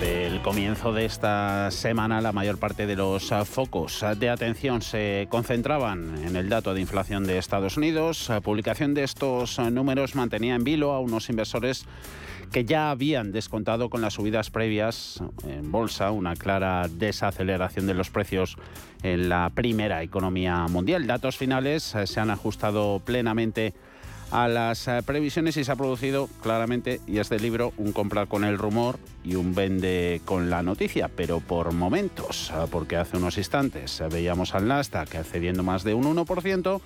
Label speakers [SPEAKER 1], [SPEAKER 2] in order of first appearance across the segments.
[SPEAKER 1] Desde el comienzo de esta semana, la mayor parte de los focos de atención se concentraban en el dato de inflación de Estados Unidos. La publicación de estos números mantenía en vilo a unos inversores que ya habían descontado con las subidas previas en bolsa una clara desaceleración de los precios en la primera economía mundial. Datos finales se han ajustado plenamente a las eh, previsiones y se ha producido claramente, y es del libro, un comprar con el rumor y un vende con la noticia, pero por momentos, eh, porque hace unos instantes eh, veíamos al Nasdaq cediendo más de un 1%,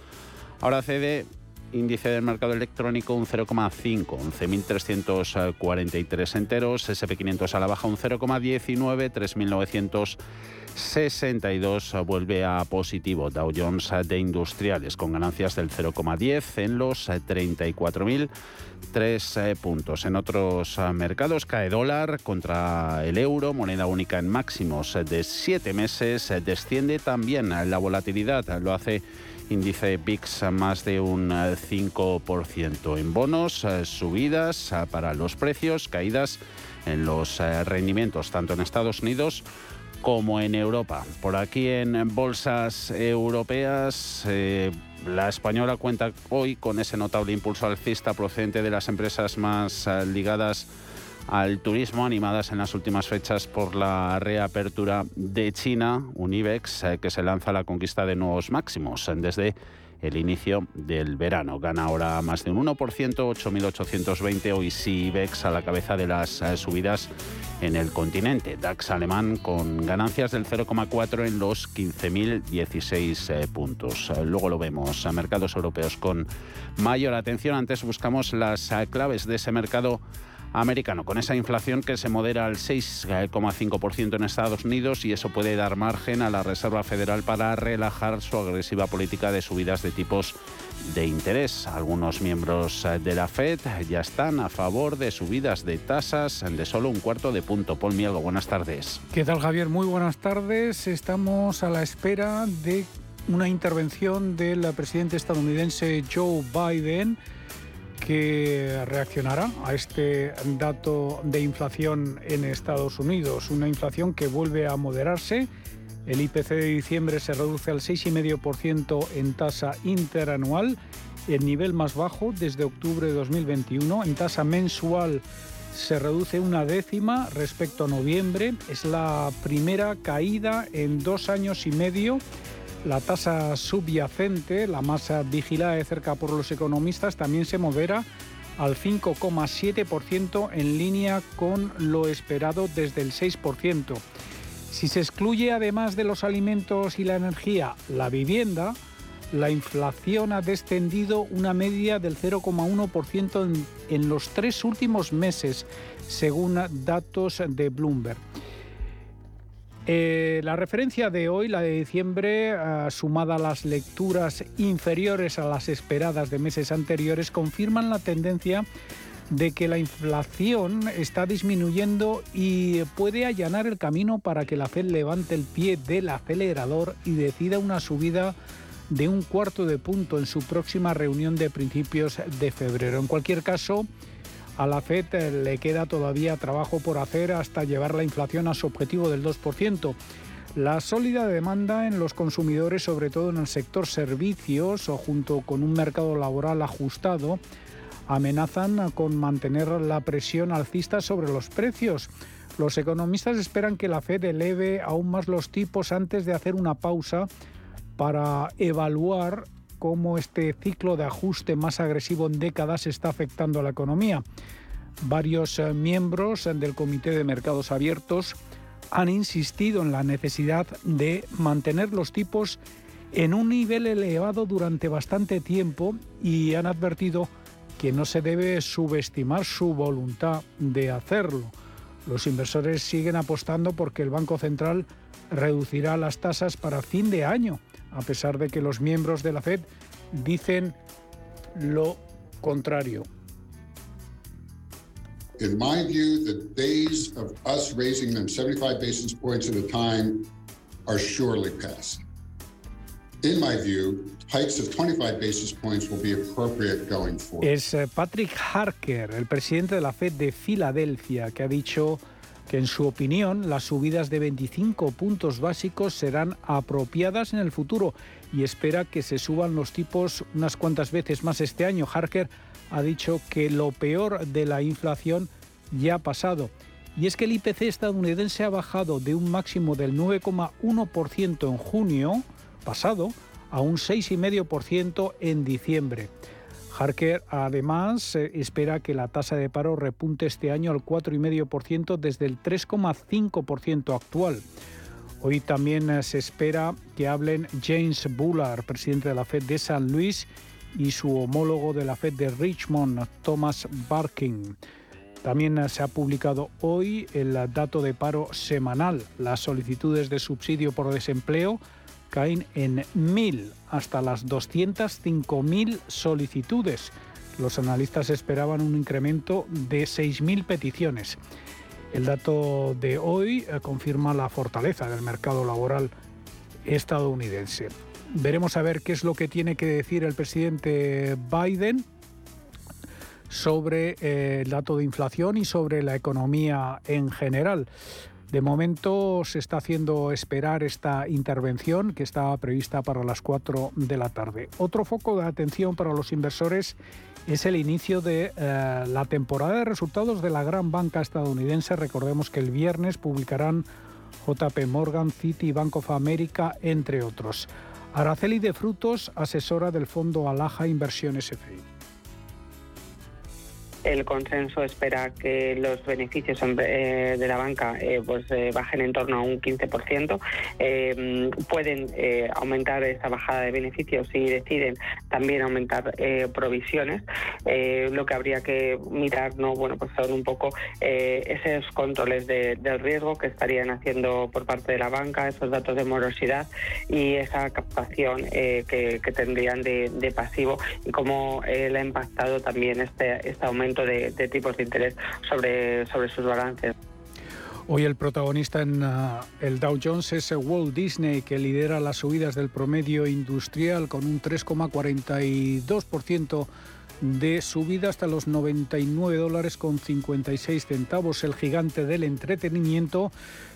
[SPEAKER 1] ahora cede índice del mercado electrónico un 0,5, 11.343 enteros, SP500 a la baja un 0,19, 3.900 62 vuelve a positivo. Dow Jones de Industriales con ganancias del 0,10 en los 34.003 eh, puntos. En otros mercados cae dólar contra el euro, moneda única en máximos de 7 meses. Desciende también la volatilidad, lo hace índice VIX más de un 5%. En bonos, subidas para los precios, caídas en los rendimientos tanto en Estados Unidos en Europa. Por aquí en bolsas europeas, eh, la española cuenta hoy con ese notable impulso alcista procedente de las empresas más eh, ligadas al turismo, animadas en las últimas fechas por la reapertura de China, un IBEX eh, que se lanza a la conquista de nuevos máximos desde el inicio del verano. Gana ahora más de un 1%, 8.820. Hoy sí IBEX a la cabeza de las eh, subidas en el continente. DAX alemán con ganancias del 0,4 en los 15.016 eh, puntos. Eh, luego lo vemos a mercados europeos con mayor atención. Antes buscamos las claves de ese mercado americano, con esa inflación que se modera al 6,5% en Estados Unidos y eso puede dar margen a la Reserva Federal para relajar su agresiva política de subidas de tipos de interés. Algunos miembros de la Fed ya están a favor de subidas de tasas de solo un cuarto de punto. Paul Mielgo, buenas tardes.
[SPEAKER 2] ¿Qué tal Javier? Muy buenas tardes. Estamos a la espera de una intervención del presidente estadounidense Joe Biden que reaccionará a este dato de inflación en Estados Unidos, una inflación que vuelve a moderarse. El IPC de diciembre se reduce al 6,5% en tasa interanual, el nivel más bajo desde octubre de 2021. En tasa mensual se reduce una décima respecto a noviembre. Es la primera caída en dos años y medio la tasa subyacente, la más vigilada de cerca por los economistas, también se modera al 5,7% en línea con lo esperado desde el 6%. Si se excluye además de los alimentos y la energía la vivienda, la inflación ha descendido una media del 0,1% en, en los tres últimos meses, según datos de Bloomberg. Eh, la referencia de hoy, la de diciembre, eh, sumada a las lecturas inferiores a las esperadas de meses anteriores, confirman la tendencia de que la inflación está disminuyendo y puede allanar el camino para que la Fed levante el pie del acelerador y decida una subida de un cuarto de punto en su próxima reunión de principios de febrero. En cualquier caso, a la FED le queda todavía trabajo por hacer hasta llevar la inflación a su objetivo del 2%. La sólida demanda en los consumidores, sobre todo en el sector servicios o junto con un mercado laboral ajustado, amenazan con mantener la presión alcista sobre los precios. Los economistas esperan que la Fed eleve aún más los tipos antes de hacer una pausa para evaluar cómo este ciclo de ajuste más agresivo en décadas está afectando a la economía. Varios eh, miembros del Comité de Mercados Abiertos han insistido en la necesidad de mantener los tipos en un nivel elevado durante bastante tiempo y han advertido que no se debe subestimar su voluntad de hacerlo. Los inversores siguen apostando porque el Banco Central reducirá las tasas para fin de año, a pesar de que los miembros de la Fed dicen lo contrario.
[SPEAKER 3] In my view, the days of us raising them 75 basis points at a time are surely past. In my view, hikes of 25 basis points will be appropriate going forward.
[SPEAKER 2] Es eh, Patrick Harker, el presidente de la Fed de Filadelfia, que ha dicho que en su opinión las subidas de 25 puntos básicos serán apropiadas en el futuro y espera que se suban los tipos unas cuantas veces más este año. Harker ha dicho que lo peor de la inflación ya ha pasado. Y es que el IPC estadounidense ha bajado de un máximo del 9,1% en junio pasado a un 6,5% en diciembre. Harker además eh, espera que la tasa de paro repunte este año al 4,5% desde el 3,5% actual. Hoy también eh, se espera que hablen James Bullard, presidente de la Fed de San Luis, y su homólogo de la Fed de Richmond, Thomas Barkin. También eh, se ha publicado hoy el dato de paro semanal. Las solicitudes de subsidio por desempleo caen en mil hasta las 205.000 solicitudes. Los analistas esperaban un incremento de 6.000 peticiones. El dato de hoy eh, confirma la fortaleza del mercado laboral estadounidense. Veremos a ver qué es lo que tiene que decir el presidente Biden sobre eh, el dato de inflación y sobre la economía en general. De momento se está haciendo esperar esta intervención que estaba prevista para las 4 de la tarde. Otro foco de atención para los inversores es el inicio de eh, la temporada de resultados de la gran banca estadounidense. Recordemos que el viernes publicarán JP Morgan, Citi, Bank of America, entre otros. Araceli de Frutos, asesora del fondo Alaja Inversiones FI
[SPEAKER 4] el consenso espera que los beneficios eh, de la banca eh, pues eh, bajen en torno a un 15%. pueden aumentar esa bajada de beneficios si deciden también aumentar provisiones. lo que habría que mirar, no, bueno, pues son un poco esos controles de, del riesgo que estarían haciendo por parte de la banca, esos datos de morosidad y esa captación que, tendrían de, pasivo y cómo le ha impactado también este, este aumento de, tipos de interés sobre, sobre sus balances.
[SPEAKER 2] Hoy el protagonista en uh, el Dow Jones es Walt Disney, que lidera las subidas del promedio industrial con un 3,42% de subida hasta los 99 dólares con 56 centavos. El gigante del entretenimiento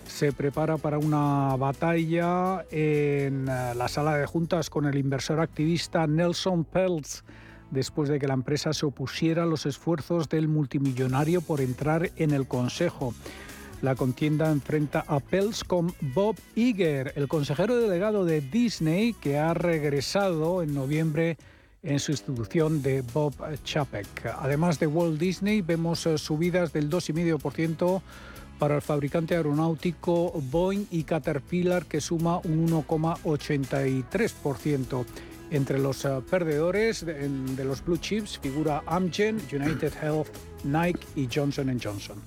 [SPEAKER 2] se prepara para una batalla en uh, la sala de juntas con el inversor activista Nelson Peltz después de que la empresa se opusiera a los esfuerzos del multimillonario por entrar en el Consejo. La contienda enfrenta a Pels con Bob Iger, el consejero delegado de Disney, que ha regresado en noviembre en sustitución de Bob Chapek. Además de Walt Disney, vemos eh, subidas del 2,5% para el fabricante aeronáutico Boeing y Caterpillar, que suma un 1,83%. Entre los eh, perdedores de, de, los blue chips figura Amgen, United Health, Nike y Johnson Johnson.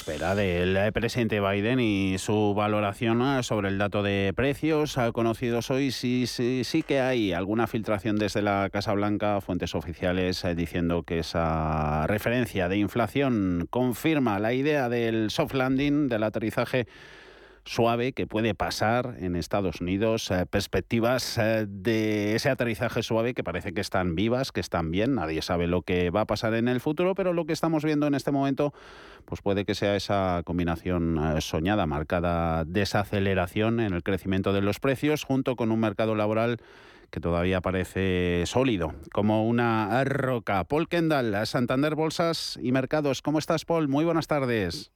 [SPEAKER 1] Espera del presidente Biden y su valoración sobre el dato de precios. Conocidos hoy, sí, sí, sí que hay alguna filtración desde la Casa Blanca, fuentes oficiales eh, diciendo que esa referencia de inflación confirma la idea del soft landing, del aterrizaje suave que puede pasar en Estados Unidos, eh, perspectivas eh, de ese aterrizaje suave que parece que están vivas, que están bien, nadie sabe lo que va a pasar en el futuro, pero lo que estamos viendo en este momento pues puede que sea esa combinación eh, soñada, marcada desaceleración en el crecimiento de los precios junto con un mercado laboral que todavía parece sólido, como una roca. Paul Kendall, Santander Bolsas y Mercados. ¿Cómo estás, Paul? Muy buenas tardes.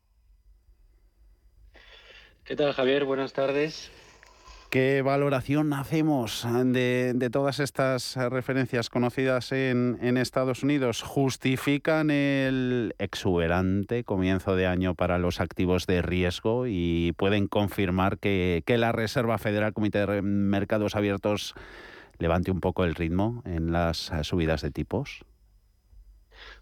[SPEAKER 5] ¿Qué tal, Javier? Buenas tardes.
[SPEAKER 1] ¿Qué valoración hacemos de, todas estas referencias conocidas en, Estados Unidos? ¿Justifican el exuberante comienzo de año para los activos de riesgo y pueden confirmar que, la Reserva Federal, Comité de Mercados Abiertos, levante un poco el ritmo en las subidas de tipos?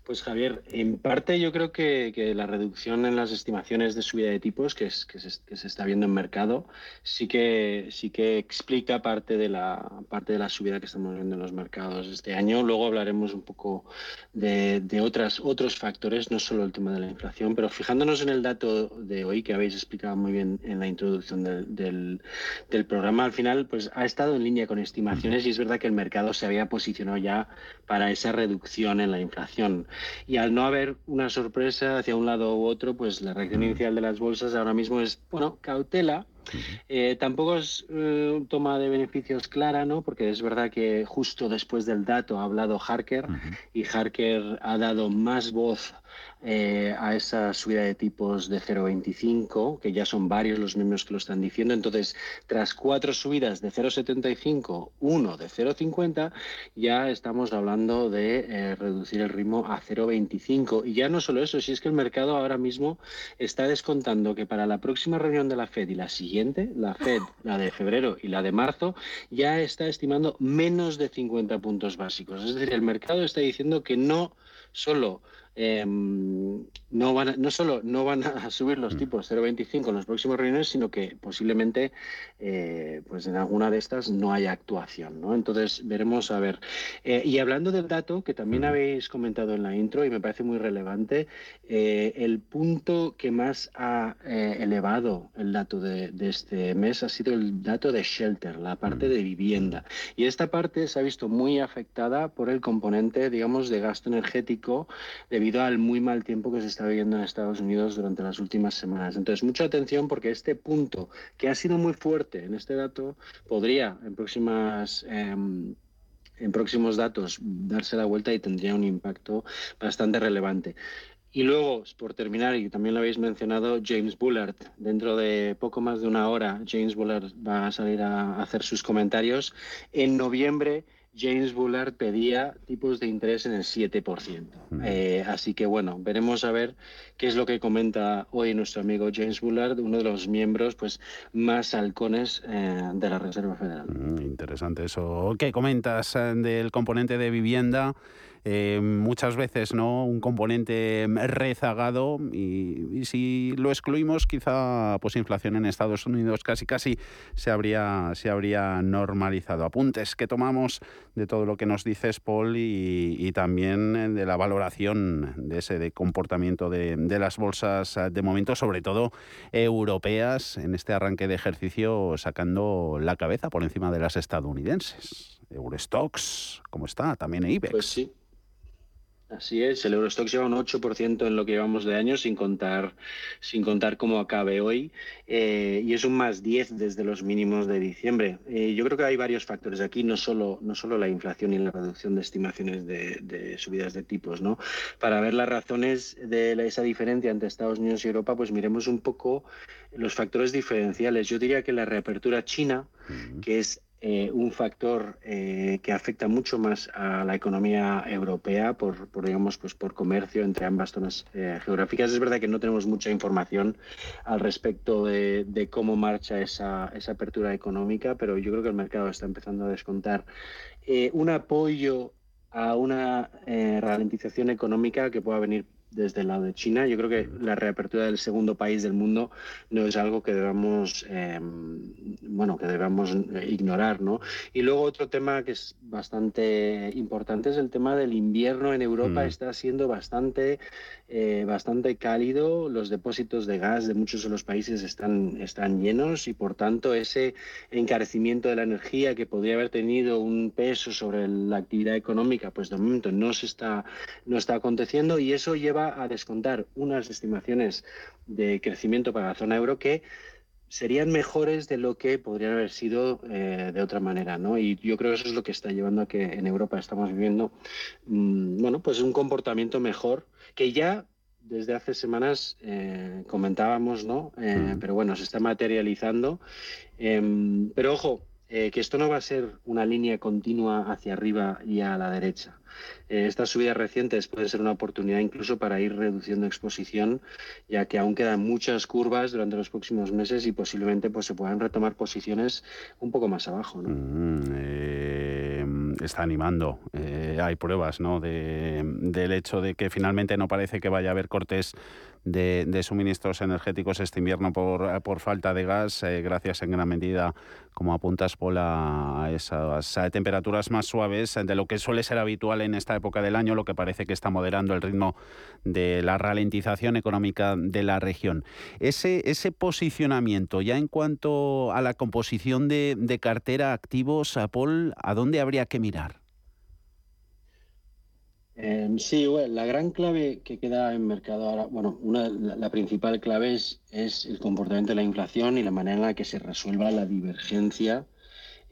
[SPEAKER 5] Pues Javier, en parte yo creo que, la reducción en las estimaciones de subida de tipos que, es, que, se, está viendo en mercado sí que, sí que explica parte de, la, parte de la subida que estamos viendo en los mercados este año. Luego hablaremos un poco de, otras, otros factores, no solo el tema de la inflación, pero fijándonos en el dato de hoy que habéis explicado muy bien en la introducción del, del programa, al final pues ha estado en línea con estimaciones y es verdad que el mercado se había posicionado ya para esa reducción en la inflación. Y al no haber una sorpresa hacia un lado u otro, pues la reacción inicial de las bolsas ahora mismo es, bueno, cautela, eh, tampoco es eh, toma de beneficios clara, ¿no? Porque es verdad que justo después del dato ha hablado Harker y Harker ha dado más voz eh, a esa subida de tipos de 0,25, que ya son varios los miembros que lo están diciendo. Entonces, tras cuatro subidas de 0,75, uno de 0,50, ya estamos hablando de eh, reducir el ritmo a 0,25. Y ya no solo eso, si es que el mercado ahora mismo está descontando que para la próxima reunión de la Fed y la siguiente, la Fed, la de febrero y la de marzo, ya está estimando menos de 50 puntos básicos. Es decir, el mercado está diciendo que no solo Em, no, van no solo no van a subir los mm. tipos 0,25 en los próximos reuniones, sino que posiblemente eh, pues en alguna de estas no haya actuación. ¿no? Entonces veremos a ver. Eh, y hablando del dato que también habéis comentado en la intro y me parece muy relevante, eh, el punto que más ha elevado el dato de, este mes ha sido el dato de shelter, la parte de vivienda. Y esta parte se ha visto muy afectada por el componente, digamos, de gasto energético de debido al muy mal tiempo que se está viviendo en Estados Unidos durante las últimas semanas. Entonces, mucha atención porque este punto, que ha sido muy fuerte en este dato, podría en próximas... Em, en próximos datos darse la vuelta y tendría un impacto bastante relevante. Y luego, por terminar, y también lo habéis mencionado, James Bullard. Dentro de poco más de una hora, James Bullard va a salir a hacer sus comentarios. En noviembre James Bullard pedía tipos de interés en el 7%. Mm. Eh, así que bueno, veremos a ver qué es lo que comenta hoy nuestro amigo James Bullard, uno de los miembros pues, más halcones eh, de la Reserva Federal.
[SPEAKER 1] Mm, interesante eso. ¿Qué comentas eh, del componente de vivienda? Eh, muchas veces no un componente rezagado y, si lo excluimos quizá pues inflación en Estados Unidos casi casi se habría se habría normalizado. Apuntes que tomamos de todo lo que nos dices Paul y, también de la valoración de ese de comportamiento de, de las bolsas de momento sobre todo europeas en este arranque de ejercicio sacando la cabeza por encima de las estadounidenses. Eurostox cómo está también IBEX.
[SPEAKER 5] Pues sí Así es, el Eurostox lleva un 8% en lo que llevamos de año, sin contar, sin contar cómo acabe hoy, eh, y es un más 10 desde los mínimos de diciembre. Eh, yo creo que hay varios factores aquí, no solo, no solo la inflación y la reducción de estimaciones de, subidas de tipos. ¿no? Para ver las razones de esa diferencia entre Estados Unidos y Europa, pues miremos un poco los factores diferenciales. Yo diría que la reapertura china, que es eh, un factor eh, que afecta mucho más a la economía europea por, digamos, pues por comercio entre ambas zonas eh, geográficas. Es verdad que no tenemos mucha información al respecto de, cómo marcha esa, esa, apertura económica, pero yo creo que el mercado está empezando a descontar un apoyo a una ralentización económica que pueda venir desde el lado de China. Yo creo que la reapertura del segundo país del mundo no es algo que debamos, em, bueno, que debamos eh, ignorar, ¿no? Y luego otro tema que es bastante importante es el tema del invierno en Europa. Mm. Está siendo bastante, eh, bastante cálido. Los depósitos de gas de muchos de los países están, están llenos y por tanto ese encarecimiento de la energía que podría haber tenido un peso sobre la actividad económica, pues de momento no se está, no está aconteciendo y eso lleva a descontar unas estimaciones de crecimiento para la zona euro que serían mejores de lo que podrían haber sido eh, de otra manera, ¿no? Y yo creo que eso es lo que está llevando a que en Europa estamos viviendo, mm, bueno, pues un comportamiento mejor que ya desde hace semanas eh, comentábamos, ¿no? Eh, pero bueno, se está materializando. Em, pero ojo, eh, que esto no va a ser una línea continua hacia arriba y a la derecha. Eh, estas subidas recientes pueden ser una oportunidad incluso para ir reduciendo exposición, ya que aún quedan muchas curvas durante los próximos meses y posiblemente pues, se puedan retomar posiciones un poco más abajo.
[SPEAKER 1] Mm, eh, está animando. hay pruebas ¿no? de, del hecho de que finalmente no parece que vaya a haber cortes de, suministros energéticos este invierno por, por falta de gas, eh, gracias en gran medida, como apuntas, Paul, a esas temperaturas más suaves de lo que suele ser habitual en esta época del año, lo que parece que está moderando el ritmo de la ralentización económica de la región. Ese, ese posicionamiento, ya en cuanto a la composición de, de cartera activos, Paul, ¿a dónde habría que mirar?
[SPEAKER 5] Em, sí, la gran clave que queda en mercado ahora, bueno, una, la, principal clave es, es, el comportamiento de la inflación y la manera en la que se resuelva la divergencia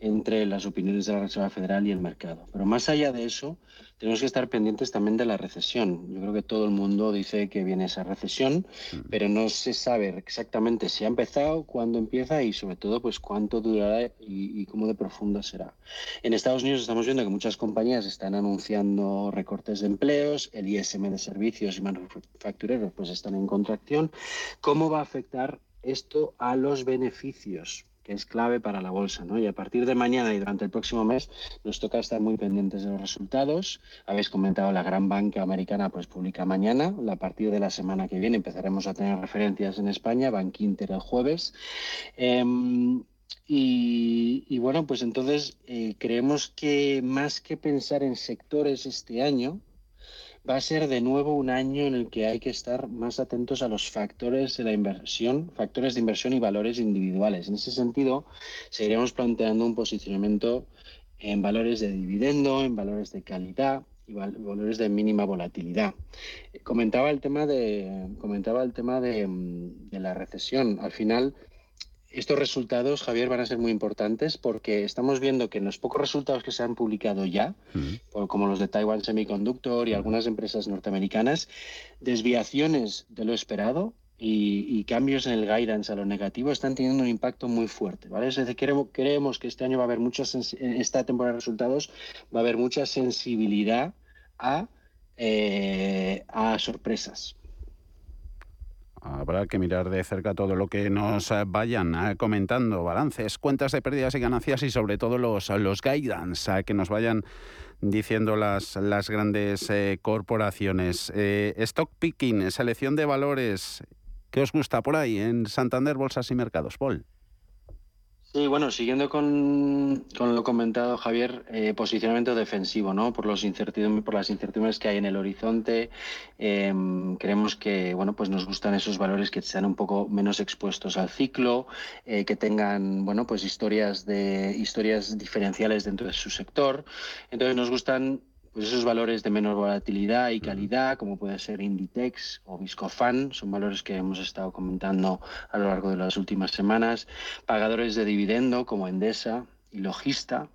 [SPEAKER 5] entre las opiniones de la Reserva Federal y el mercado. Pero más allá de eso, tenemos que estar pendientes también de la recesión. Yo creo que todo el mundo dice que viene esa recesión, mm. pero no se sabe exactamente si ha empezado, cuándo empieza y sobre todo pues cuánto durará y, cómo de profunda será. En Estados Unidos estamos viendo que muchas compañías están anunciando recortes de empleos, el ISM de servicios y manufactureros pues están en contracción. ¿Cómo va a afectar esto a los beneficios? Es clave para la bolsa. ¿no? Y a partir de mañana y durante el próximo mes nos toca estar muy pendientes de los resultados. Habéis comentado, la gran banca americana pues publica mañana. A partir de la semana que viene empezaremos a tener referencias en España, Bank Inter el jueves. Em, y, bueno, pues entonces eh, creemos que más que pensar en sectores este año, va a ser de nuevo un año en el que hay que estar más atentos a los factores de la inversión, factores de inversión y valores individuales. En ese sentido, seguiremos planteando un posicionamiento en valores de dividendo, en valores de calidad y valores de mínima volatilidad. Comentaba el tema de, comentaba el tema de, de la recesión. Al final, estos resultados, Javier, van a ser muy importantes porque estamos viendo que en los pocos resultados que se han publicado ya, como los de Taiwan Semiconductor y algunas empresas norteamericanas, desviaciones de lo esperado y, cambios en el guidance a lo negativo están teniendo un impacto muy fuerte. ¿vale? Es decir, creemos, que este año va a haber mucha, esta temporada de resultados va a haber mucha sensibilidad a, eh, a sorpresas.
[SPEAKER 1] Habrá que mirar de cerca todo lo que nos eh, vayan eh, comentando, balances, cuentas de pérdidas y ganancias y sobre todo los, los guidance eh, que nos vayan diciendo las, las grandes corporaciones. stock picking, selección de valores, ¿qué os gusta por ahí en Santander, Bolsas y Mercados, Paul?
[SPEAKER 5] Sí, bueno, siguiendo con, lo comentado Javier, eh, posicionamiento defensivo, ¿no? Por los incertidumbres, por las incertidumbres que hay en el horizonte, em, creemos que, bueno, pues nos gustan esos valores que sean un poco menos expuestos al ciclo, eh, que tengan, bueno, pues historias de historias diferenciales dentro de su sector. Entonces nos gustan pues esos valores de menor volatilidad y calidad, como puede ser Inditex o Viscofan, son valores que hemos estado comentando a lo largo de las últimas semanas. Pagadores de dividendo como Endesa y Logista,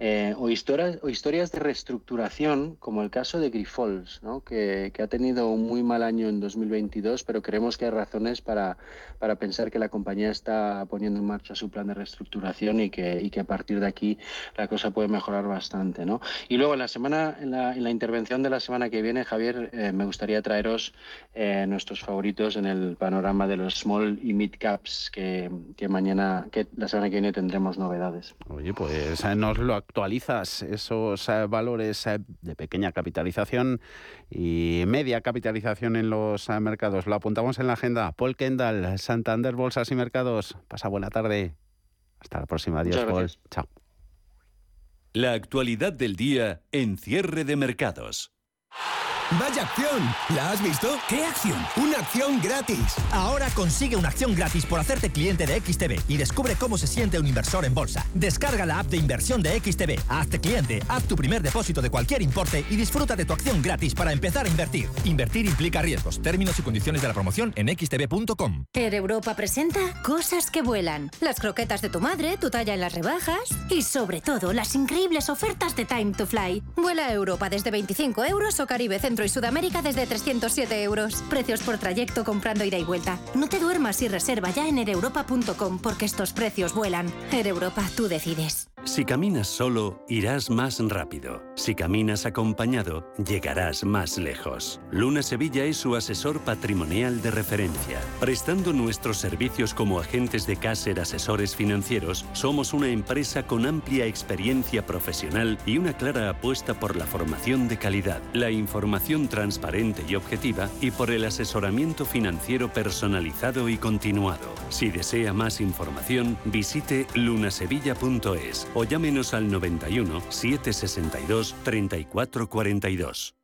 [SPEAKER 5] eh, o, historias, o historias de reestructuración, como el caso de Grifols, ¿no? que, ha tenido un muy mal año en 2022, pero creemos que hay razones para, para pensar que la compañía está poniendo en marcha su plan de reestructuración y que, y que a partir de aquí la cosa puede mejorar bastante. ¿no? Y luego en la, semana, en la, en la intervención de la semana que viene, Javier, eh, me gustaría traeros eh, nuestros favoritos en el panorama de los small y mid caps, que, que mañana, que la semana que viene tendremos novedades.
[SPEAKER 1] Oye, pues no lo actualizas, esos eh, valores eh, de pequeña capitalización y media capitalización en los eh, mercados. Lo apuntamos en la agenda. Paul Kendall, Santander, Bolsas y Mercados. Pasa buena tarde. Hasta la próxima. Adiós, Paul. Chao.
[SPEAKER 6] La actualidad del día en cierre de mercados.
[SPEAKER 7] ¡Vaya acción! ¿La has visto?
[SPEAKER 8] ¿Qué acción?
[SPEAKER 7] Una acción gratis.
[SPEAKER 8] Ahora consigue una acción gratis por hacerte cliente de XTB y descubre cómo se siente un inversor en bolsa. Descarga la app de inversión de XTB, hazte cliente, haz tu primer depósito de cualquier importe y disfruta de tu acción gratis para empezar a invertir. Invertir implica riesgos. Términos y condiciones de la promoción en xtb.com.
[SPEAKER 9] Air Europa presenta cosas que vuelan. Las croquetas de tu madre, tu talla en las rebajas y sobre todo las increíbles ofertas de Time to Fly. Vuela a Europa desde 25 euros o Caribe Centro Centro y Sudamérica desde 307 euros. Precios por trayecto comprando ida y vuelta. No te duermas y reserva ya en ereuropa.com porque estos precios vuelan. Air Europa, tú decides.
[SPEAKER 6] Si caminas solo, irás más rápido. Si caminas acompañado, llegarás más lejos. Luna Sevilla es su asesor patrimonial de referencia. Prestando nuestros servicios como agentes de Caser Asesores Financieros, somos una empresa con amplia experiencia profesional y una clara apuesta por la formación de calidad, la información transparente y objetiva y por el asesoramiento financiero personalizado y continuado. Si desea más información, visite lunasevilla.es o llámenos al 91 762 3442.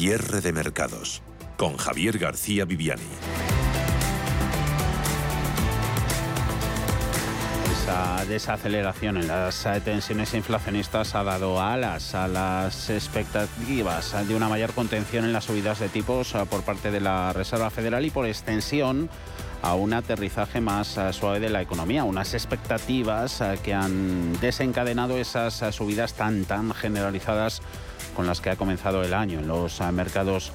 [SPEAKER 10] Cierre de mercados con Javier García Viviani.
[SPEAKER 1] Esa desaceleración en las tensiones inflacionistas ha dado alas a las expectativas de una mayor contención en las subidas de tipos por parte de la Reserva Federal y por extensión a un aterrizaje más suave de la economía, unas expectativas que han desencadenado esas subidas tan tan generalizadas con las que ha comenzado el año en los eh, mercados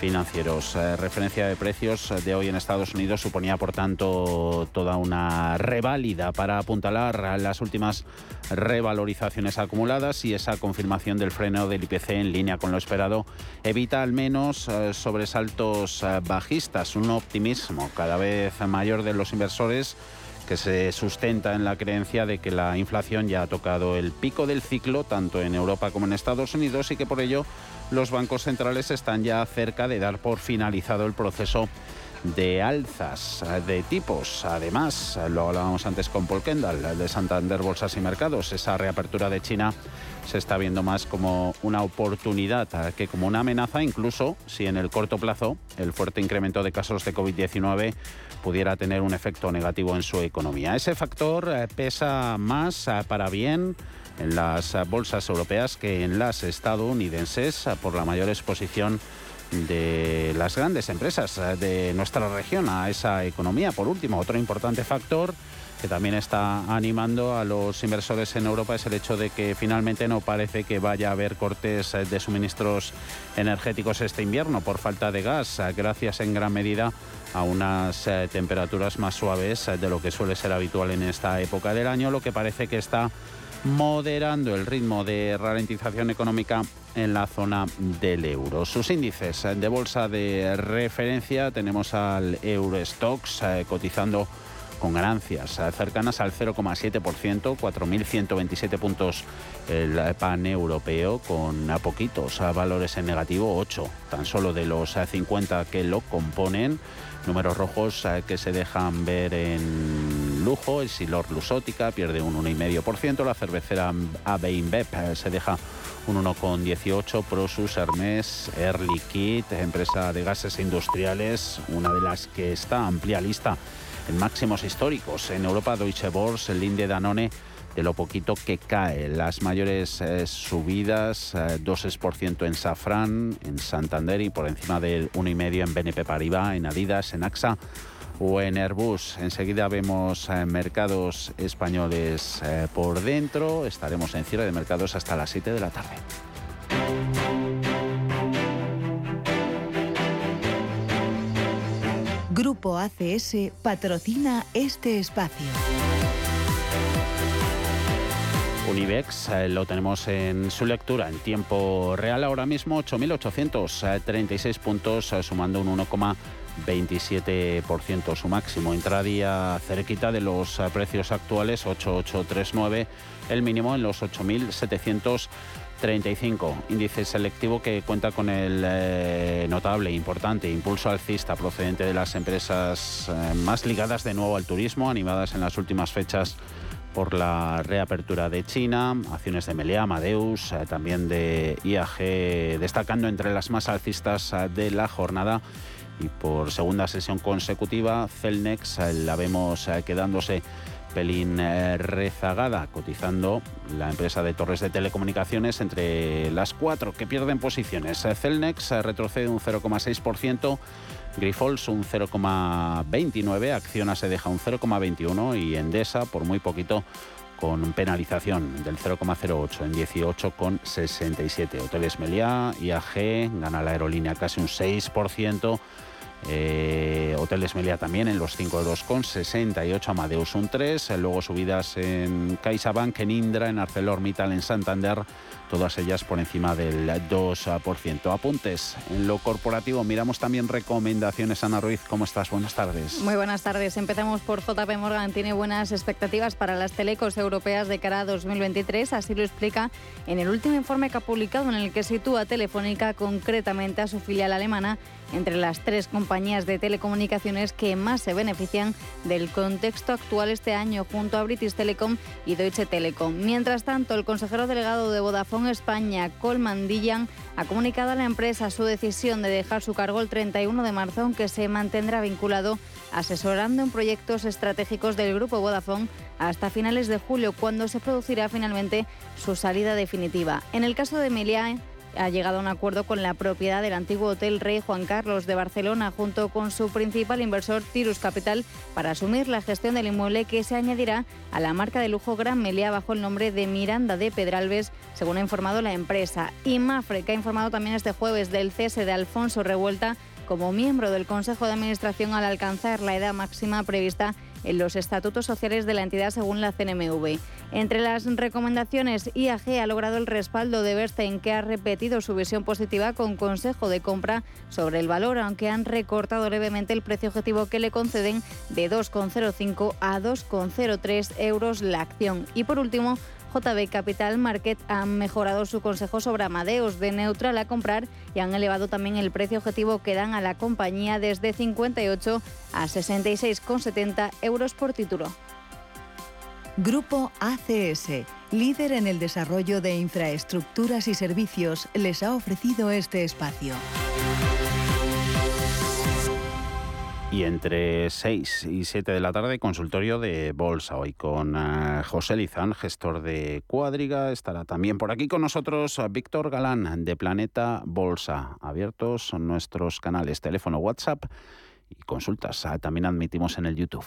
[SPEAKER 1] financieros. Eh, referencia de precios de hoy en Estados Unidos suponía, por tanto, toda una reválida para apuntalar las últimas revalorizaciones acumuladas y esa confirmación del freno del IPC en línea con lo esperado evita al menos eh, sobresaltos bajistas, un optimismo cada vez mayor de los inversores que se sustenta en la creencia de que la inflación ya ha tocado el pico del ciclo, tanto en Europa como en Estados Unidos, y que por ello los bancos centrales están ya cerca de dar por finalizado el proceso de alzas de tipos. Además, lo hablábamos antes con Paul Kendall de Santander Bolsas y Mercados, esa reapertura de China se está viendo más como una oportunidad que como una amenaza, incluso si en el corto plazo el fuerte incremento de casos de COVID-19 pudiera tener un efecto negativo en su economía. Ese factor eh, pesa más eh, para bien en las eh, bolsas europeas que en las estadounidenses por la mayor exposición de las grandes empresas de nuestra región a esa economía. Por último, otro importante factor que también está animando a los inversores en Europa es el hecho de que finalmente no parece que vaya a haber cortes de suministros energéticos este invierno por falta de gas, gracias en gran medida a unas eh, temperaturas más suaves de lo que suele ser habitual en esta época del año, lo que parece que está moderando el ritmo de ralentización económica en la zona del euro. Sus índices de bolsa de referencia tenemos al Eurostox eh, cotizando con ganancias cercanas al 0,7%, 4.127 puntos el pan europeo, con a poquitos valores en negativo, 8 tan solo de los 50 que lo componen. Números rojos que se dejan ver en lujo, el Silor Lusótica pierde un 1,5%, la cervecera AB se deja un 1,18%, Prosus, Hermes, Air Liquide, empresa de gases industriales, una de las que está amplia lista máximos históricos. En Europa, Deutsche Börse, Linde Danone, de lo poquito que cae. Las mayores eh, subidas, 2% eh, en Safran, en Santander y por encima del 1,5% en BNP Paribas, en Adidas, en AXA o en Airbus. Enseguida vemos eh, mercados españoles por dentro. Estaremos en cierre de mercados hasta las 7 de la tarde.
[SPEAKER 11] Grupo ACS patrocina este espacio.
[SPEAKER 1] Unibex eh, lo tenemos en su lectura en tiempo real ahora mismo 8.836 puntos eh, sumando un 1,27% su máximo intradía cerquita de los eh, precios actuales 8839 el mínimo en los 8.735 índice selectivo que cuenta con el notable importante impulso alcista procedente de las empresas más ligadas de nuevo al turismo animadas en las últimas fechas por la reapertura de China, acciones de Meliá, Amadeus, eh, también de IAG, destacando entre las más alcistas eh, de la jornada. Y por segunda sesión consecutiva, Celnex eh, la vemos quedándose pelín rezagada, cotizando la empresa de torres de telecomunicaciones entre las cuatro que pierden posiciones. Celnex retrocede un 0,6%. Grifols un 0,29, Acciona se deja un 0,21 y Endesa por muy poquito con penalización del 0,08 en 18,67. Hoteles Meliá, IAG, gana la aerolínea casi un 6%. Eh, Hoteles Meliá también en los 5 euros con 68, Amadeus un 3, luego subidas en CaixaBank, en Indra, en ArcelorMittal, en Santander, todas ellas por encima del 2%. Apuntes en lo corporativo, miramos también recomendaciones. Ana Ruiz, ¿cómo estás? Buenas tardes.
[SPEAKER 12] Muy buenas tardes. Empezamos por JP Morgan. Tiene buenas expectativas para las telecos europeas de cara a 2023. Así lo explica en el último informe que ha publicado en el que sitúa Telefónica concretamente a su filial alemana entre las tres compañías de telecomunicaciones que más se benefician del contexto actual este año junto a British Telecom y Deutsche Telekom. Mientras tanto, el consejero delegado de Vodafone España, Colman Dillan, ha comunicado a la empresa su decisión de dejar su cargo el 31 de marzo, aunque se mantendrá vinculado asesorando en proyectos estratégicos del grupo Vodafone hasta finales de julio, cuando se producirá finalmente su salida definitiva. En el caso de Meliá, ha llegado a un acuerdo con la propiedad del antiguo Hotel Rey Juan Carlos de Barcelona junto con su principal inversor Tirus Capital para asumir la gestión del inmueble que se añadirá a la marca de lujo Gran Meliá bajo el nombre de Miranda de Pedralbes, según ha informado la empresa. Y Mafre, que ha informado también este jueves del cese de Alfonso Revuelta como miembro del Consejo de Administración al alcanzar la edad máxima prevista en los estatutos sociales de la entidad según la CNMV. Entre las recomendaciones, IAG ha logrado el respaldo de Bernstein, que ha repetido su visión positiva con consejo de compra sobre el valor, aunque han recortado levemente el precio objetivo que le conceden de 2,05 a 2,03 euros la acción. Y por último, JB Capital Market han mejorado su consejo sobre Amadeus de neutral a comprar y han elevado también el precio objetivo que dan a la compañía desde 58 a 66,70 euros por título.
[SPEAKER 11] Grupo ACS, líder en el desarrollo de infraestructuras y servicios, les ha ofrecido este espacio.
[SPEAKER 1] Y entre 6 y 7 de la tarde, consultorio de bolsa. Hoy con eh, José Lizán, gestor de Cuadriga. Estará también por aquí con nosotros eh, Víctor Galán de Planeta Bolsa. Abiertos nuestros canales teléfono, WhatsApp y consultas. Ah, también admitimos en el YouTube.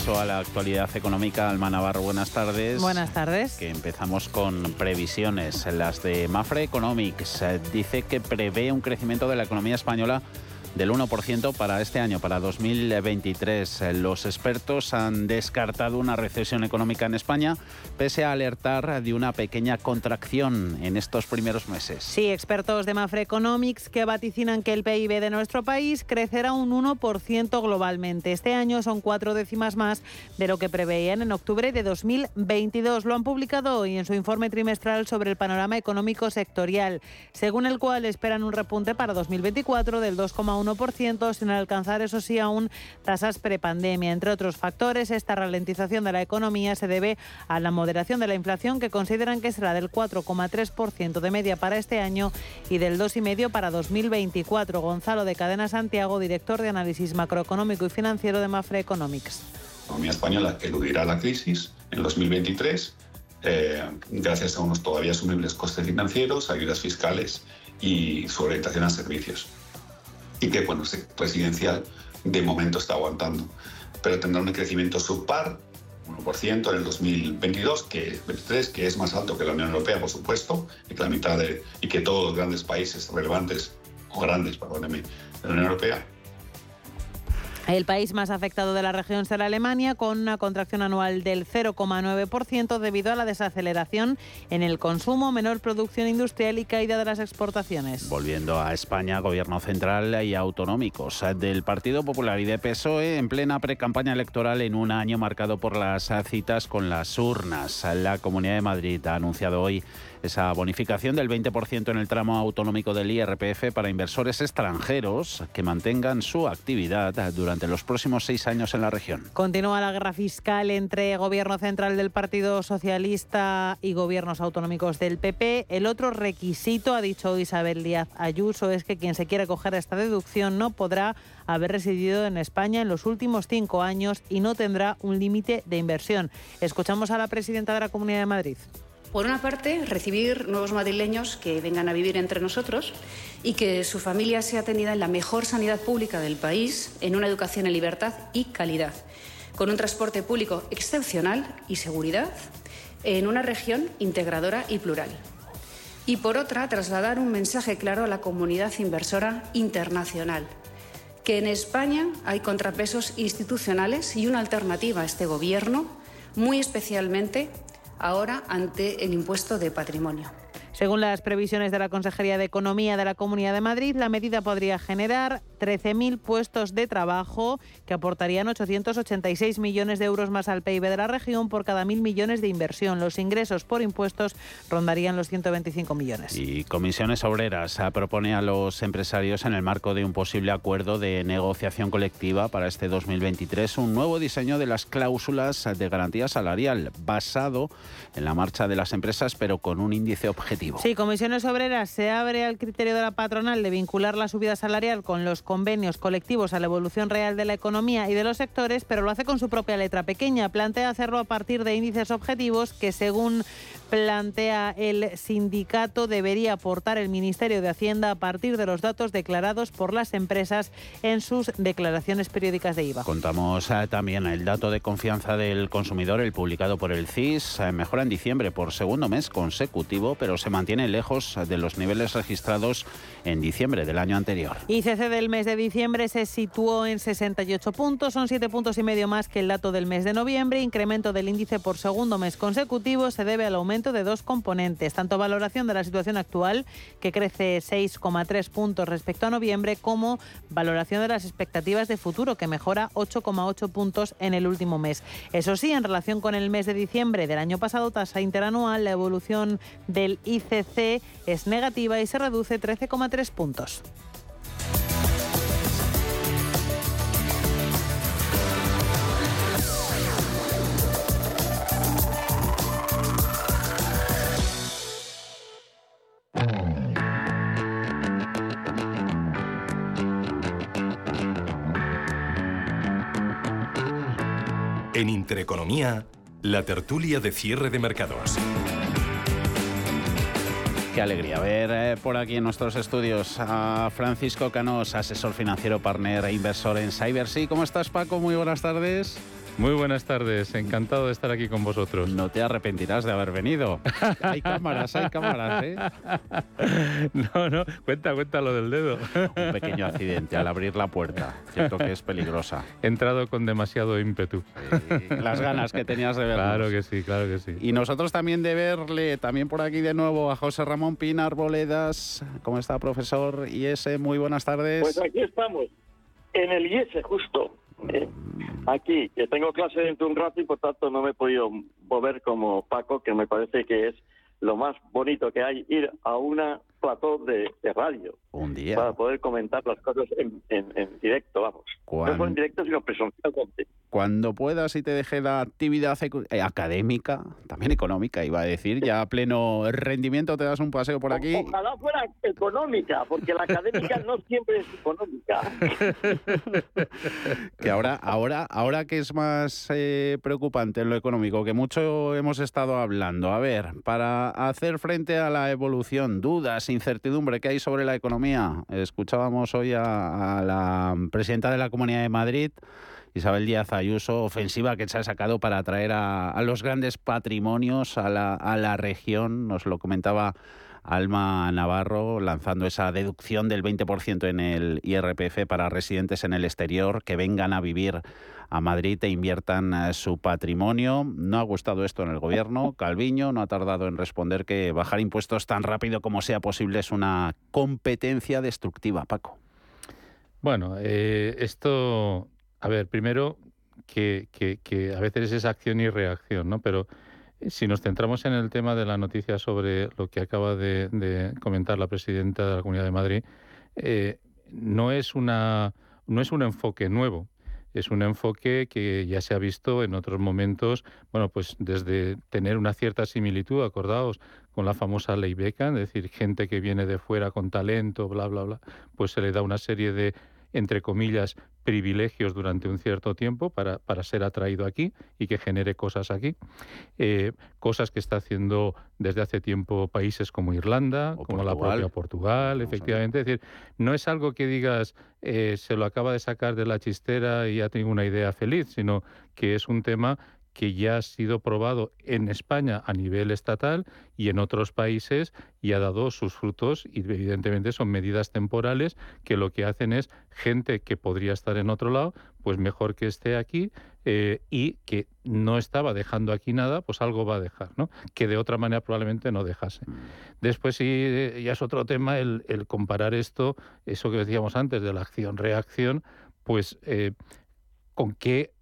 [SPEAKER 1] Repaso a la actualidad económica. Alma Navarro, buenas tardes.
[SPEAKER 13] Buenas tardes.
[SPEAKER 1] Que empezamos con previsiones. Las de Mafre Economics eh, dice que prevé un crecimiento de la economía española del 1% para este año, para 2023. Los expertos han descartado una recesión económica en España, pese a alertar de una pequeña contracción en estos primeros meses.
[SPEAKER 13] Sí, expertos de Mafre Economics que vaticinan que el PIB de nuestro país crecerá un 1% globalmente. Este año son cuatro décimas más de lo que preveían en octubre de 2022. Lo han publicado hoy en su informe trimestral sobre el panorama económico sectorial, según el cual esperan un repunte para 2024 del 2,1% sin alcanzar, eso sí, aún tasas prepandemia. Entre otros factores, esta ralentización de la economía se debe a la moderación de la inflación, que consideran que será del 4,3% de media para este año y del 2,5% para 2024. Gonzalo de Cadena Santiago, director de análisis macroeconómico y financiero de Mafre Economics.
[SPEAKER 14] La economía española eludirá la crisis en 2023 eh, gracias a unos todavía asumibles costes financieros, ayudas fiscales y su orientación a servicios y que, bueno, este residencial de momento está aguantando. Pero tendrá un crecimiento subpar, 1% en el 2022, que, 23, que es más alto que la Unión Europea, por supuesto, y que la mitad de, y que todos los grandes países relevantes, o grandes, perdóneme, de la Unión Europea,
[SPEAKER 13] el país más afectado de la región será Alemania, con una contracción anual del 0,9% debido a la desaceleración en el consumo, menor producción industrial y caída de las exportaciones.
[SPEAKER 1] Volviendo a España, gobierno central y autonómicos del Partido Popular y de PSOE en plena pre-campaña electoral en un año marcado por las citas con las urnas. La Comunidad de Madrid ha anunciado hoy esa bonificación del 20% en el tramo autonómico del IRPF para inversores extranjeros que mantengan su actividad durante los próximos seis años en la región.
[SPEAKER 13] Continúa la guerra fiscal entre Gobierno Central del Partido Socialista y gobiernos autonómicos del PP. El otro requisito, ha dicho Isabel Díaz Ayuso, es que quien se quiera coger esta deducción no podrá haber residido en España en los últimos cinco años y no tendrá un límite de inversión. Escuchamos a la presidenta de la Comunidad de Madrid.
[SPEAKER 15] Por una parte, recibir nuevos madrileños que vengan a vivir entre nosotros y que su familia sea atendida en la mejor sanidad pública del país, en una educación en libertad y calidad, con un transporte público excepcional y seguridad, en una región integradora y plural. Y por otra, trasladar un mensaje claro a la comunidad inversora internacional, que en España hay contrapesos institucionales y una alternativa a este Gobierno, muy especialmente ahora ante el impuesto de patrimonio.
[SPEAKER 13] Según las previsiones de la Consejería de Economía de la Comunidad de Madrid, la medida podría generar 13.000 puestos de trabajo que aportarían 886 millones de euros más al PIB de la región por cada mil millones de inversión. Los ingresos por impuestos rondarían los 125 millones.
[SPEAKER 1] Y Comisiones Obreras propone a los empresarios en el marco de un posible acuerdo de negociación colectiva para este 2023 un nuevo diseño de las cláusulas de garantía salarial basado en la marcha de las empresas pero con un índice objetivo.
[SPEAKER 13] Sí, Comisiones Obreras se abre al criterio de la patronal de vincular la subida salarial con los convenios colectivos a la evolución real de la economía y de los sectores, pero lo hace con su propia letra pequeña. Plantea hacerlo a partir de índices objetivos que según plantea el sindicato debería aportar el Ministerio de Hacienda a partir de los datos declarados por las empresas en sus declaraciones periódicas de IVA.
[SPEAKER 1] Contamos eh, también el dato de confianza del consumidor, el publicado por el CIS, eh, mejora en diciembre por segundo mes consecutivo, pero se mantiene lejos de los niveles registrados en diciembre del año anterior.
[SPEAKER 13] ICC del mes de diciembre se situó en 68 puntos, son 7 puntos y medio más que el dato del mes de noviembre. Incremento del índice por segundo mes consecutivo se debe al aumento de dos componentes, tanto valoración de la situación actual, que crece 6,3 puntos respecto a noviembre, como valoración de las expectativas de futuro, que mejora 8,8 puntos en el último mes. Eso sí, en relación con el mes de diciembre del año pasado, tasa interanual, la evolución del ICC es negativa y se reduce 13,3 puntos.
[SPEAKER 16] En Intereconomía, la tertulia de cierre de mercados.
[SPEAKER 1] Qué alegría ver eh, por aquí en nuestros estudios a Francisco Canós, asesor financiero, partner e inversor en CyberSea. ¿Cómo estás, Paco? Muy buenas tardes.
[SPEAKER 17] Muy buenas tardes, encantado de estar aquí con vosotros.
[SPEAKER 1] No te arrepentirás de haber venido. hay cámaras, hay cámaras, ¿eh?
[SPEAKER 17] No, no, cuenta, cuenta lo del dedo.
[SPEAKER 1] Un pequeño accidente al abrir la puerta, cierto que es peligrosa.
[SPEAKER 17] He entrado con demasiado ímpetu.
[SPEAKER 1] las ganas que tenías de verlo.
[SPEAKER 17] Claro que sí, claro que sí.
[SPEAKER 1] Y nosotros también de verle, también por aquí de nuevo, a José Ramón Pinar Boledas. ¿Cómo está, profesor? IES, muy buenas tardes.
[SPEAKER 18] Pues aquí estamos, en el IES justo. Aquí, que tengo clase dentro de un rato y por tanto no me he podido mover como Paco, que me parece que es lo más bonito que hay, ir a una plató de, radio.
[SPEAKER 1] Un día.
[SPEAKER 18] Para poder comentar las cosas en, directo, vamos. No en directo, sino presencialmente.
[SPEAKER 1] Cuando puedas y te deje la actividad eh, académica, también económica, iba a decir, ya a pleno rendimiento te das un paseo por aquí.
[SPEAKER 18] ojalá fuera económica, porque la académica no siempre es económica.
[SPEAKER 1] que ahora, ahora, ahora que es más eh, preocupante en lo económico, que mucho hemos estado hablando. A ver, para hacer frente a la evolución, dudas, incertidumbre que hay sobre la economía. Escuchábamos hoy a, la presidenta de la Comunidad de Madrid, Isabel Díaz Ayuso, ofensiva que se ha sacado para atraer a, los grandes patrimonios a la, a la región. Nos lo comentaba Alma Navarro lanzando esa deducción del 20% en el IRPF para residentes en el exterior que vengan a vivir a Madrid e inviertan eh, su patrimonio. No ha gustado esto en el gobierno. Calviño no ha tardado en responder que bajar impuestos tan rápido como sea posible es una competencia destructiva. Paco.
[SPEAKER 17] Bueno, eh, esto, a ver, primero que, a veces es acción y reacción, ¿no? Pero eh, si nos centramos en el tema de la noticia sobre lo que acaba de, comentar la presidenta de la Comunidad de Madrid, no es una no es un enfoque nuevo es un enfoque que ya se ha visto en otros momentos, bueno, pues desde tener una cierta similitud, acordaos, con la famosa ley beca, es decir, gente que viene de fuera con talento, bla, bla, bla, pues se le da una serie de entre comillas, privilegios durante un cierto tiempo para, para ser atraído aquí y que genere cosas aquí. Eh, cosas que está haciendo desde hace tiempo países como Irlanda, como la propia Portugal, efectivamente. Es decir, no es algo que digas eh, se lo acaba de sacar de la chistera y ya tengo una idea feliz, sino que es un tema que ya ha sido probado en España a nivel estatal y en otros países y ha dado sus frutos y evidentemente son medidas temporales que lo que hacen es gente que podría estar en otro lado, pues mejor que esté aquí eh, y que no estaba dejando aquí nada, pues algo va a dejar, ¿no? Que de otra manera probablemente no dejase.
[SPEAKER 1] Mm.
[SPEAKER 17] Después sí, eh, ya es otro tema el, el comparar esto, eso que decíamos antes de la acción-reacción, pues eh, con qué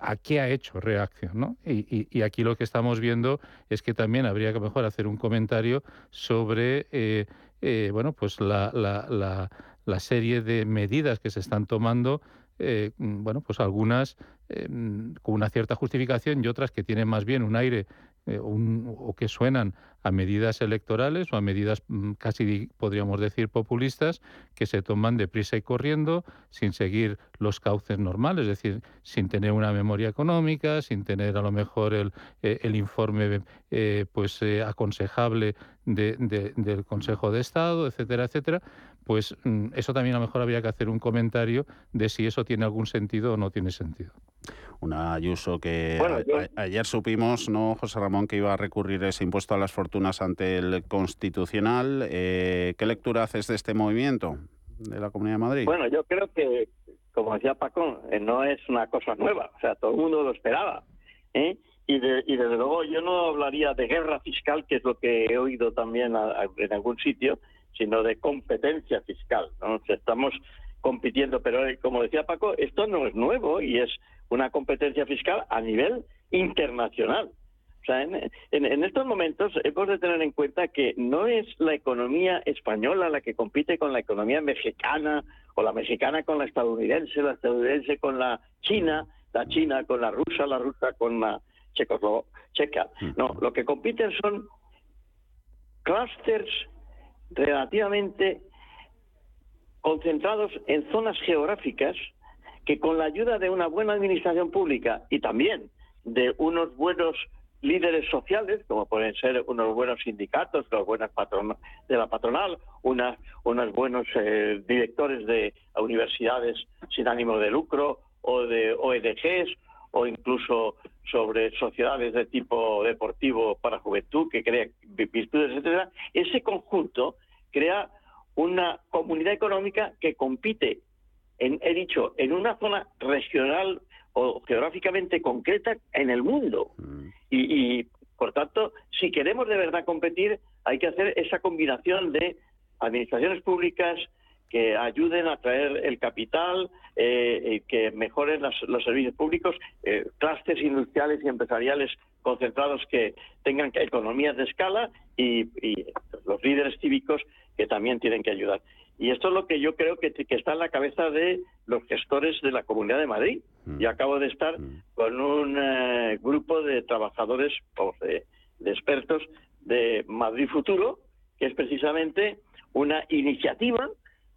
[SPEAKER 17] a qué ha hecho reacción, ¿no? Y, aquí lo que estamos viendo es que también habría que mejor hacer un comentario sobre, eh, eh, bueno, pues la, la, la, la, serie de medidas que se están tomando, eh, bueno, pues algunas con una cierta justificación y otras que tienen más bien un aire un, o que suenan a medidas electorales o a medidas mm, casi podríamos decir populistas que se toman deprisa y corriendo sin seguir los cauces normales, es decir, sin tener una memoria económica, sin tener a lo mejor el, eh, el informe eh, pues eh, aconsejable de, del Consejo de Estado, etcétera, etcétera, pues mm, eso también a lo mejor habría que hacer un comentario de si eso tiene algún sentido o no tiene sentido.
[SPEAKER 1] Una Ayuso que ayer supimos, ¿no, José Ramón, que iba a recurrir ese impuesto a las fortunas ante el Constitucional. Eh, ¿Qué lectura haces de este movimiento de la Comunidad de Madrid?
[SPEAKER 18] Bueno, yo creo que, como decía Paco, eh, no es una cosa nueva. O sea, todo el mundo lo esperaba. ¿eh? Y, y desde luego yo no hablaría de guerra fiscal, que es lo que he oído también en algún sitio, sino de competencia fiscal. ¿no? estamos compitiendo, pero eh, como decía Paco, esto no es nuevo y es una competencia fiscal a nivel internacional. O sea, en, estos momentos hemos de tener en cuenta que no es la economía española la que compite con la economía mexicana o la mexicana con la estadounidense, la estadounidense con la china, la china con la rusa, la rusa con la checa. No, lo que compiten son clusters relativamente concentrados en zonas geográficas que con la ayuda de una buena administración pública y también de unos buenos líderes sociales, como pueden ser unos buenos sindicatos, los buenas de la patronal, unos buenos eh, directores de universidades sin ánimo de lucro o de OEDGs o incluso sobre sociedades de tipo deportivo para juventud que crea virtudes, etcétera, ese conjunto crea una comunidad económica que compite, en, he dicho, en una zona regional o geográficamente concreta en el mundo. Mm. Y, y, por tanto, si queremos de verdad competir, hay que hacer esa combinación de administraciones públicas, que ayuden a traer el capital, eh, que mejoren los servicios públicos, eh, clústeres industriales y empresariales concentrados que tengan economías de escala y, los líderes cívicos que también tienen que ayudar. Y esto es lo que yo creo que, está en la cabeza de los gestores de la Comunidad de Madrid. Mm. Y acabo de estar mm. con un eh, grupo de trabajadores, o de expertos de Madrid Futuro, que es precisamente una iniciativa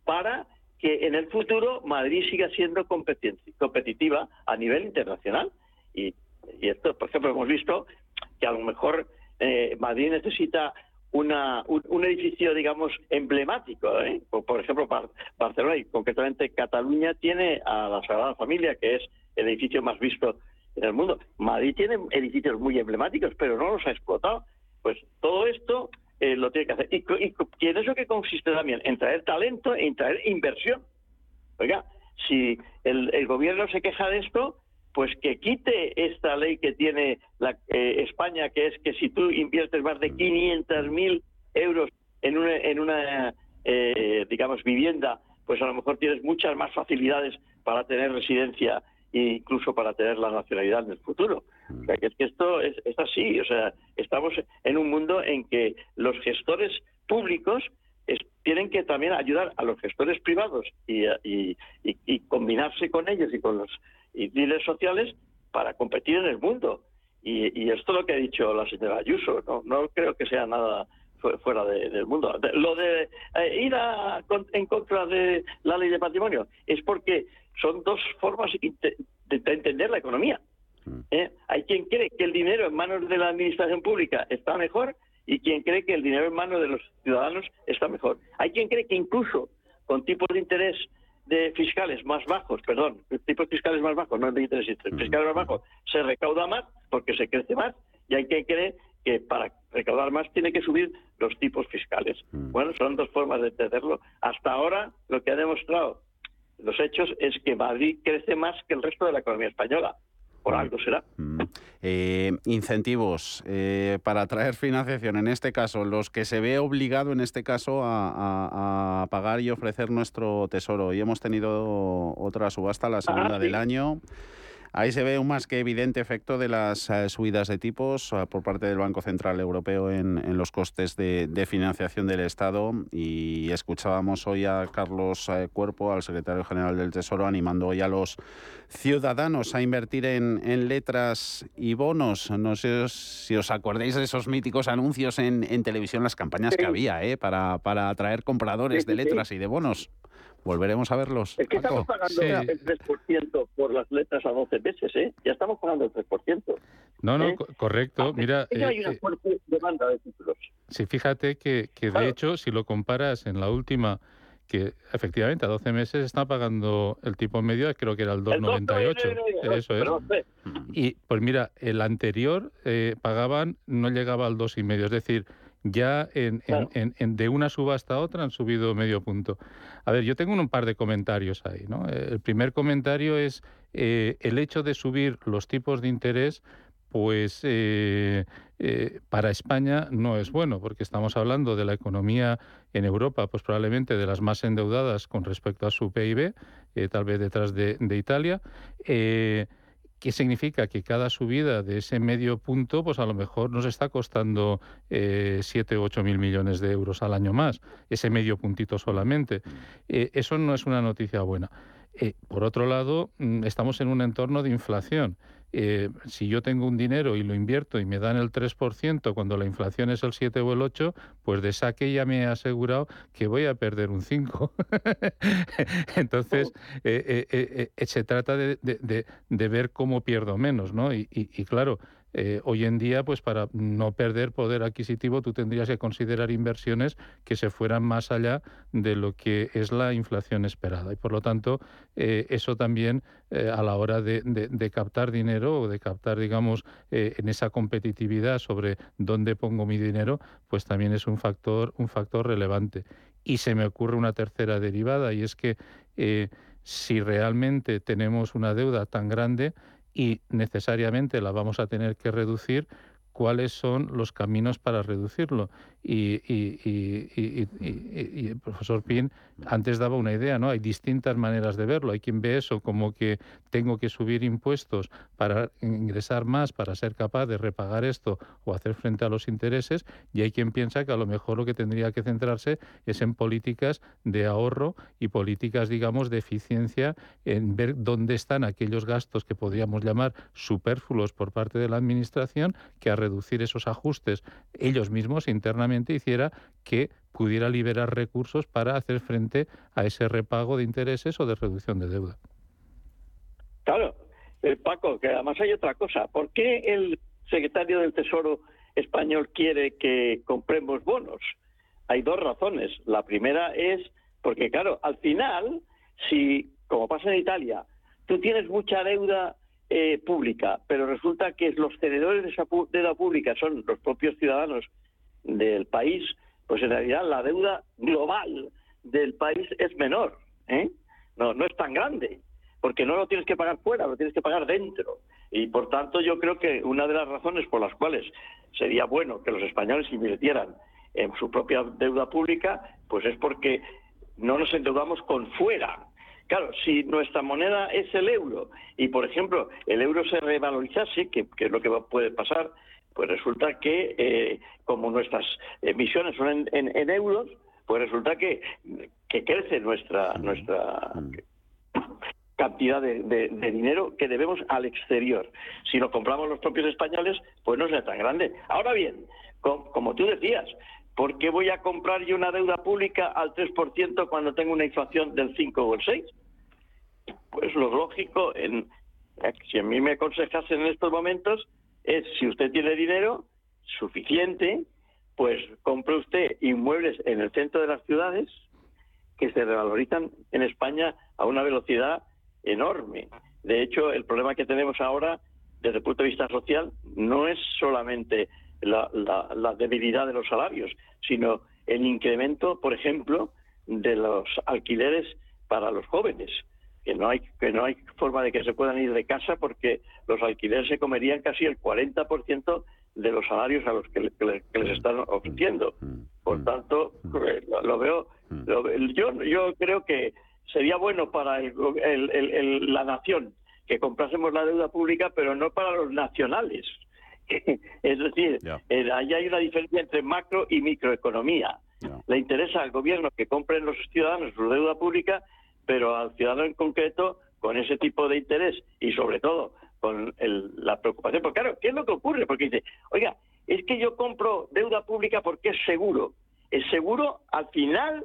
[SPEAKER 18] para que en el futuro Madrid siga siendo competitiva a nivel internacional. Y, esto, por ejemplo, hemos visto que a lo mejor eh, Madrid necesita una, un, edificio, digamos, emblemático. ¿eh? Por, ejemplo, Barcelona y concretamente Cataluña tiene a la Sagrada Familia, que es el edificio más visto en el mundo. Madrid tiene edificios muy emblemáticos, pero no los ha explotado. Pues todo esto eh, lo tiene que hacer. Y, y, en eso que consiste también, en traer talento en traer inversión. Oiga, si el, gobierno se queja de esto, pues que quite esta ley que tiene la, eh, España, que es que si tú inviertes más de 500.000 mil euros en una, en una eh, digamos, vivienda, pues a lo mejor tienes muchas más facilidades para tener residencia incluso para tener la nacionalidad en el futuro. O sea, que es que esto es, así, o sea, estamos en un mundo en que los gestores públicos tienen que también ayudar a los gestores privados y, y, combinarse con ellos y con los líderes sociales para competir en el mundo. Y, esto es lo que ha dicho la señora Ayuso, no, no creo que sea nada fuera del mundo. Lo de eh, ir en contra de la ley de patrimonio es porque son dos formas de, entender la economía. Mm. ¿eh? Hay quien cree que el dinero en manos de la administración pública está mejor y quien cree que el dinero en manos de los ciudadanos está mejor. Hay quien cree que incluso con tipos de interés de fiscales más bajos, perdón, tipos fiscales más bajos, no de intereses, fiscales más bajos, se recauda más porque se crece más y hay que creer que para recaudar más tiene que subir los tipos fiscales. Bueno, son dos formas de entenderlo. Hasta ahora lo que ha demostrado los hechos es que Madrid crece más que el resto de la economía española. Por algo será.
[SPEAKER 1] Eh, incentivos eh, para atraer financiación, en este caso, los que se ve obligado en este caso a, pagar y ofrecer nuestro tesoro. Y hemos tenido otra subasta, la segunda del año. Ahí se ve un más que evidente efecto de las eh, subidas de tipos eh, por parte del Banco Central Europeo en, los costes de, financiación del Estado y escuchábamos hoy a Carlos eh, Cuerpo, al secretario general del Tesoro, animando hoy a los ciudadanos a invertir en, letras y bonos. No sé si os acordáis de esos míticos anuncios en, televisión, las campañas que había para, para atraer compradores de letras y de bonos. Volveremos a verlos.
[SPEAKER 18] Es que estamos pagando el 3% por las letras a 12 meses, ¿eh? Ya estamos pagando el 3%.
[SPEAKER 17] No, no, ¿eh? correcto. Ah, Mira,
[SPEAKER 18] hay una eh, fuerte demanda de títulos.
[SPEAKER 17] Sí, fíjate que, que de hecho, si lo comparas en la última que efectivamente a 12 meses está pagando el tipo medio, creo que era el 2,98. Eso es. Y pues mira, el anterior eh, pagaban, no llegaba al 2,5. Es decir, ya en, de una subasta a otra han subido medio punto. A ver, yo tengo un par de comentarios ahí. ¿no? El primer comentario es eh, el hecho de subir los tipos de interés pues eh, eh, para España no es bueno, porque estamos hablando de la economía en Europa, pues probablemente de las más endeudadas con respecto a su PIB, tal vez detrás de, de Italia. ¿Qué significa? Que cada subida de ese medio punto, pues a lo mejor nos está costando eh, 7 o 8 mil millones de euros al año más, ese medio puntito solamente. Eh, eso no es una noticia buena. Eh, por otro lado, mm, estamos en un entorno de inflación. Eh, si yo tengo un dinero y lo invierto y me dan el 3% cuando la inflación es el 7 o el 8, pues de saque ya me he asegurado que voy a perder un 5. Entonces, eh, eh, se trata de, ver cómo pierdo menos, ¿no? y claro, eh, hoy en día, pues para no perder poder adquisitivo, tú tendrías que considerar inversiones que se fueran más allá de lo que es la inflación esperada. Y por lo tanto, eh, eso también eh, a la hora de, captar dinero o de captar, digamos, en esa competitividad sobre dónde pongo mi dinero, pues también es un factor, un factor relevante. Y se me ocurre una tercera derivada, y es que si realmente tenemos una deuda tan grande, y necesariamente la vamos a tener que reducir, cuáles son los caminos para reducirlo. Y, el profesor Pin antes daba una idea, ¿no? Hay distintas maneras de verlo. Hay quien ve eso como que tengo que subir impuestos para ingresar más, para ser capaz de repagar esto o hacer frente a los intereses, y hay quien piensa que a lo mejor lo que tendría que centrarse es en políticas de ahorro y políticas, digamos, de eficiencia, en ver dónde están aquellos gastos que podríamos llamar superfluos por parte de la Administración, que a reducir esos ajustes ellos mismos internamente hiciera que pudiera liberar recursos para hacer frente a ese repago de intereses o de reducción de deuda.
[SPEAKER 18] Claro, eh, Paco, que además hay otra cosa. ¿Por qué el secretario del Tesoro español quiere que compremos bonos? Hay dos razones. La primera es porque, claro, al final, si, como pasa en Italia, tú tienes mucha deuda eh, pública, pero resulta que los tenedores de esa deuda pública son los propios ciudadanos del país, pues en realidad la deuda global del país es menor, ¿eh? no, no es tan grande, porque no lo tienes que pagar fuera, lo tienes que pagar dentro. Y por tanto yo creo que una de las razones por las cuales sería bueno que los españoles invirtieran en su propia deuda pública, pues es porque no nos endeudamos con fuera. Claro, si nuestra moneda es el euro y, por ejemplo, el euro se revalorizase, que, que es lo que puede pasar, pues resulta que eh, como nuestras emisiones son en, euros, pues resulta que, crece nuestra nuestra cantidad de, dinero que debemos al exterior. Si lo compramos los propios españoles, pues no es tan grande. Ahora bien, como tú decías, ¿por qué voy a comprar yo una deuda pública al 3% cuando tengo una inflación del 5 o el 6? Pues lo lógico, en, si a mí me aconsejasen en estos momentos, es si usted tiene dinero suficiente, pues compre usted inmuebles en el centro de las ciudades que se revalorizan en España a una velocidad enorme. De hecho, el problema que tenemos ahora, desde el punto de vista social, no es solamente la, la debilidad de los salarios, sino el incremento, por ejemplo, de los alquileres para los jóvenes que no hay que no hay forma de que se puedan ir de casa porque los alquileres se comerían casi el 40% de los salarios a los que, les están ofreciendo. Por tanto, eh, lo, veo, yo yo creo que sería bueno para el, la nación que comprásemos la deuda pública, pero no para los nacionales. es decir, eh, ahí hay una diferencia entre macro y microeconomía. Le interesa al gobierno que compren los ciudadanos su deuda pública pero al ciudadano en concreto, con ese tipo de interés y sobre todo con la preocupación, porque claro, ¿qué es lo que ocurre? Porque dice, oiga, es que yo compro deuda pública porque es seguro. Es seguro al final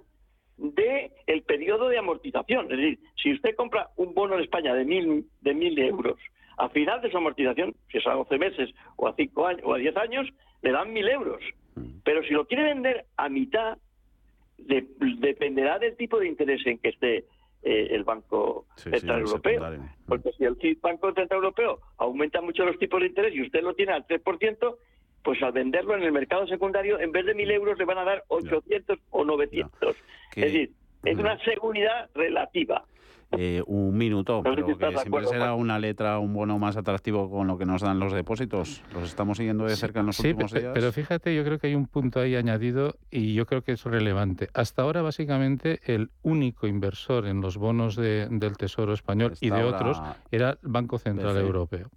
[SPEAKER 18] del el periodo de amortización. Es decir, si usted compra un bono en España de mil, de mil euros, al final de su amortización, si es a 12 meses o a 5 años o a 10 años, le dan mil euros. Mm. Pero si lo quiere vender a mitad, dependerá del tipo de interés en que esté eh, el Banco Central Europeo. Porque si el Banco Central Europeo aumenta mucho los tipos de interés y usted lo tiene al 3%, pues al venderlo en el mercado secundario, en vez de 1.000 euros le van a dar 800 o 900. Es decir, es una seguridad relativa.
[SPEAKER 1] Eh, un minuto, pero que siempre será una letra, un bono más atractivo con lo que nos dan los depósitos. Los estamos siguiendo de cerca en los últimos días.
[SPEAKER 17] Pero fíjate, yo creo que hay un punto ahí añadido y yo creo que es relevante. Hasta ahora, básicamente, el único inversor en los bonos del Tesoro español y de otros era el Banco Central Europeo.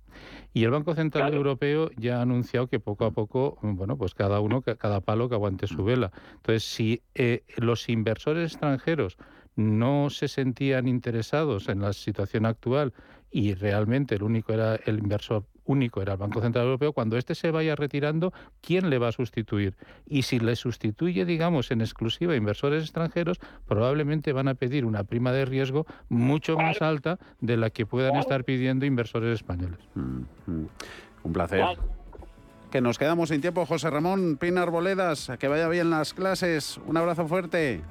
[SPEAKER 17] Y el Banco Central Europeo ya ha anunciado que poco a poco, bueno, pues cada uno, cada palo que aguante su vela. Entonces, si eh, los inversores extranjeros no se sentían interesados en la situación actual y realmente el único era el inversor único era el Banco Central Europeo, cuando éste se vaya retirando, ¿quién le va a sustituir? Y si le sustituye, digamos, en exclusiva a inversores extranjeros, probablemente van a pedir una prima de riesgo mucho más alta de la que puedan estar pidiendo inversores españoles. Mm,
[SPEAKER 1] mm. Un placer. Que nos quedamos sin tiempo, José Ramón Pinar Boledas. Que vaya bien las clases. Un abrazo fuerte.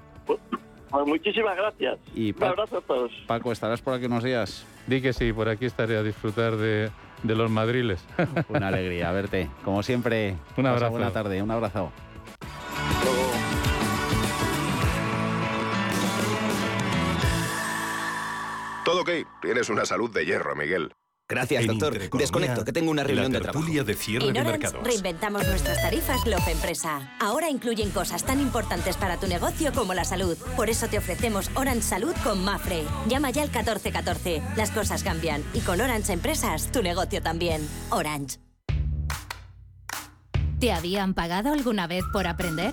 [SPEAKER 18] Pues muchísimas gracias. Y Un abrazo a todos.
[SPEAKER 1] Paco, ¿estarás por aquí unos días?
[SPEAKER 17] Di que sí, por aquí estaré a disfrutar de, los madriles.
[SPEAKER 1] Una alegría verte. Como siempre,
[SPEAKER 17] un abrazo.
[SPEAKER 1] Buena tarde, un abrazo.
[SPEAKER 19] Todo ok. Tienes una salud de hierro, Miguel.
[SPEAKER 20] Gracias, doctor. Desconecto, que tengo una reunión de trabajo.
[SPEAKER 16] de cierre
[SPEAKER 21] en
[SPEAKER 16] Orange
[SPEAKER 21] reinventamos nuestras tarifas Lope Empresa. Ahora incluyen cosas tan importantes para tu negocio como la salud. Por eso te ofrecemos Orange Salud con Mafre. Llama ya al 1414. Las cosas cambian. Y con Orange Empresas, tu negocio también. Orange.
[SPEAKER 22] ¿Te habían pagado alguna vez por aprender?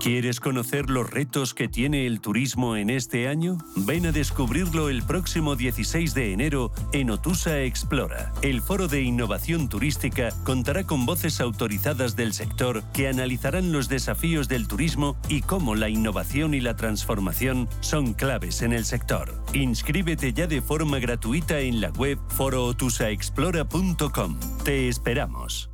[SPEAKER 6] ¿Quieres conocer los retos que tiene el turismo en este año? Ven a descubrirlo el próximo 16 de enero en Otusa Explora. El foro de innovación turística contará con voces autorizadas del sector que analizarán los desafíos del turismo y cómo la innovación y la transformación son claves en el sector. Inscríbete ya de forma gratuita en la web forootusaexplora.com. Te esperamos.